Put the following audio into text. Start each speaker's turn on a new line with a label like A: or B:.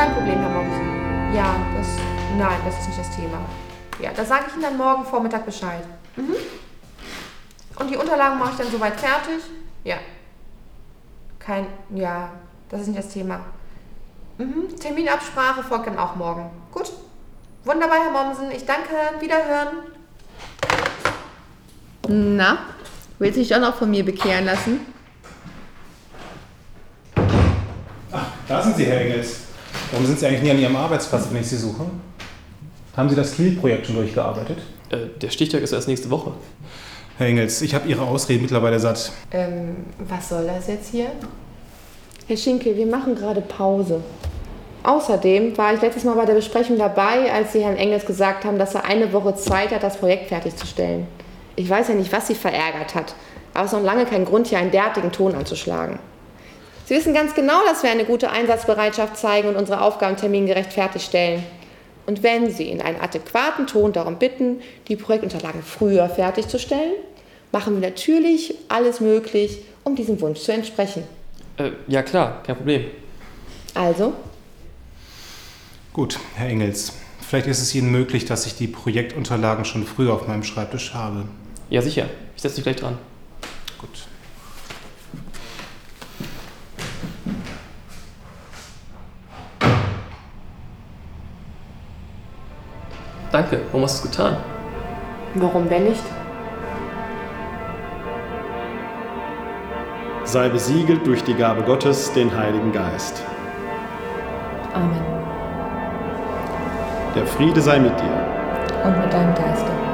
A: kein Problem, Herr Mommsen. Ja, das. Nein, das ist nicht das Thema. Ja, das sage ich Ihnen dann morgen Vormittag Bescheid. Mhm. Und die Unterlagen mache ich dann soweit fertig. Ja. Kein. Ja, das ist nicht das Thema. Mhm. Terminabsprache folgt dann auch morgen. Gut. Wunderbar, Herr Mommsen. Ich danke. Wiederhören. Na, willst du dich doch noch von mir bekehren lassen?
B: Ach, da Sie, Herr Engels. Warum sind Sie eigentlich nie an Ihrem Arbeitsplatz, wenn ich Sie suche? Haben Sie das Kiel-Projekt schon durchgearbeitet?
C: Äh, der Stichtag ist erst nächste Woche.
B: Herr Engels, ich habe Ihre Ausreden mittlerweile satt.
A: Ähm, was soll das jetzt hier? Herr Schinkel, wir machen gerade Pause. Außerdem war ich letztes Mal bei der Besprechung dabei, als Sie Herrn Engels gesagt haben, dass er eine Woche Zeit hat, das Projekt fertigzustellen. Ich weiß ja nicht, was Sie verärgert hat, aber es ist noch lange kein Grund, hier einen derartigen Ton anzuschlagen. Sie wissen ganz genau, dass wir eine gute Einsatzbereitschaft zeigen und unsere Aufgaben termingerecht fertigstellen. Und wenn Sie in einem adäquaten Ton darum bitten, die Projektunterlagen früher fertigzustellen, machen wir natürlich alles möglich, um diesem Wunsch zu entsprechen.
C: Äh, ja klar, kein Problem.
A: Also,
B: Gut, Herr Engels. Vielleicht ist es Ihnen möglich, dass ich die Projektunterlagen schon früher auf meinem Schreibtisch habe.
C: Ja sicher, ich setze dich gleich dran.
B: Gut.
C: Danke, warum hast du es getan?
A: warum wenn nicht?
D: sei besiegelt durch die Gabe Gottes, den Heiligen Geist.
A: Amen.
D: Der Friede sei mit dir.
A: Und mit deinem Geiste.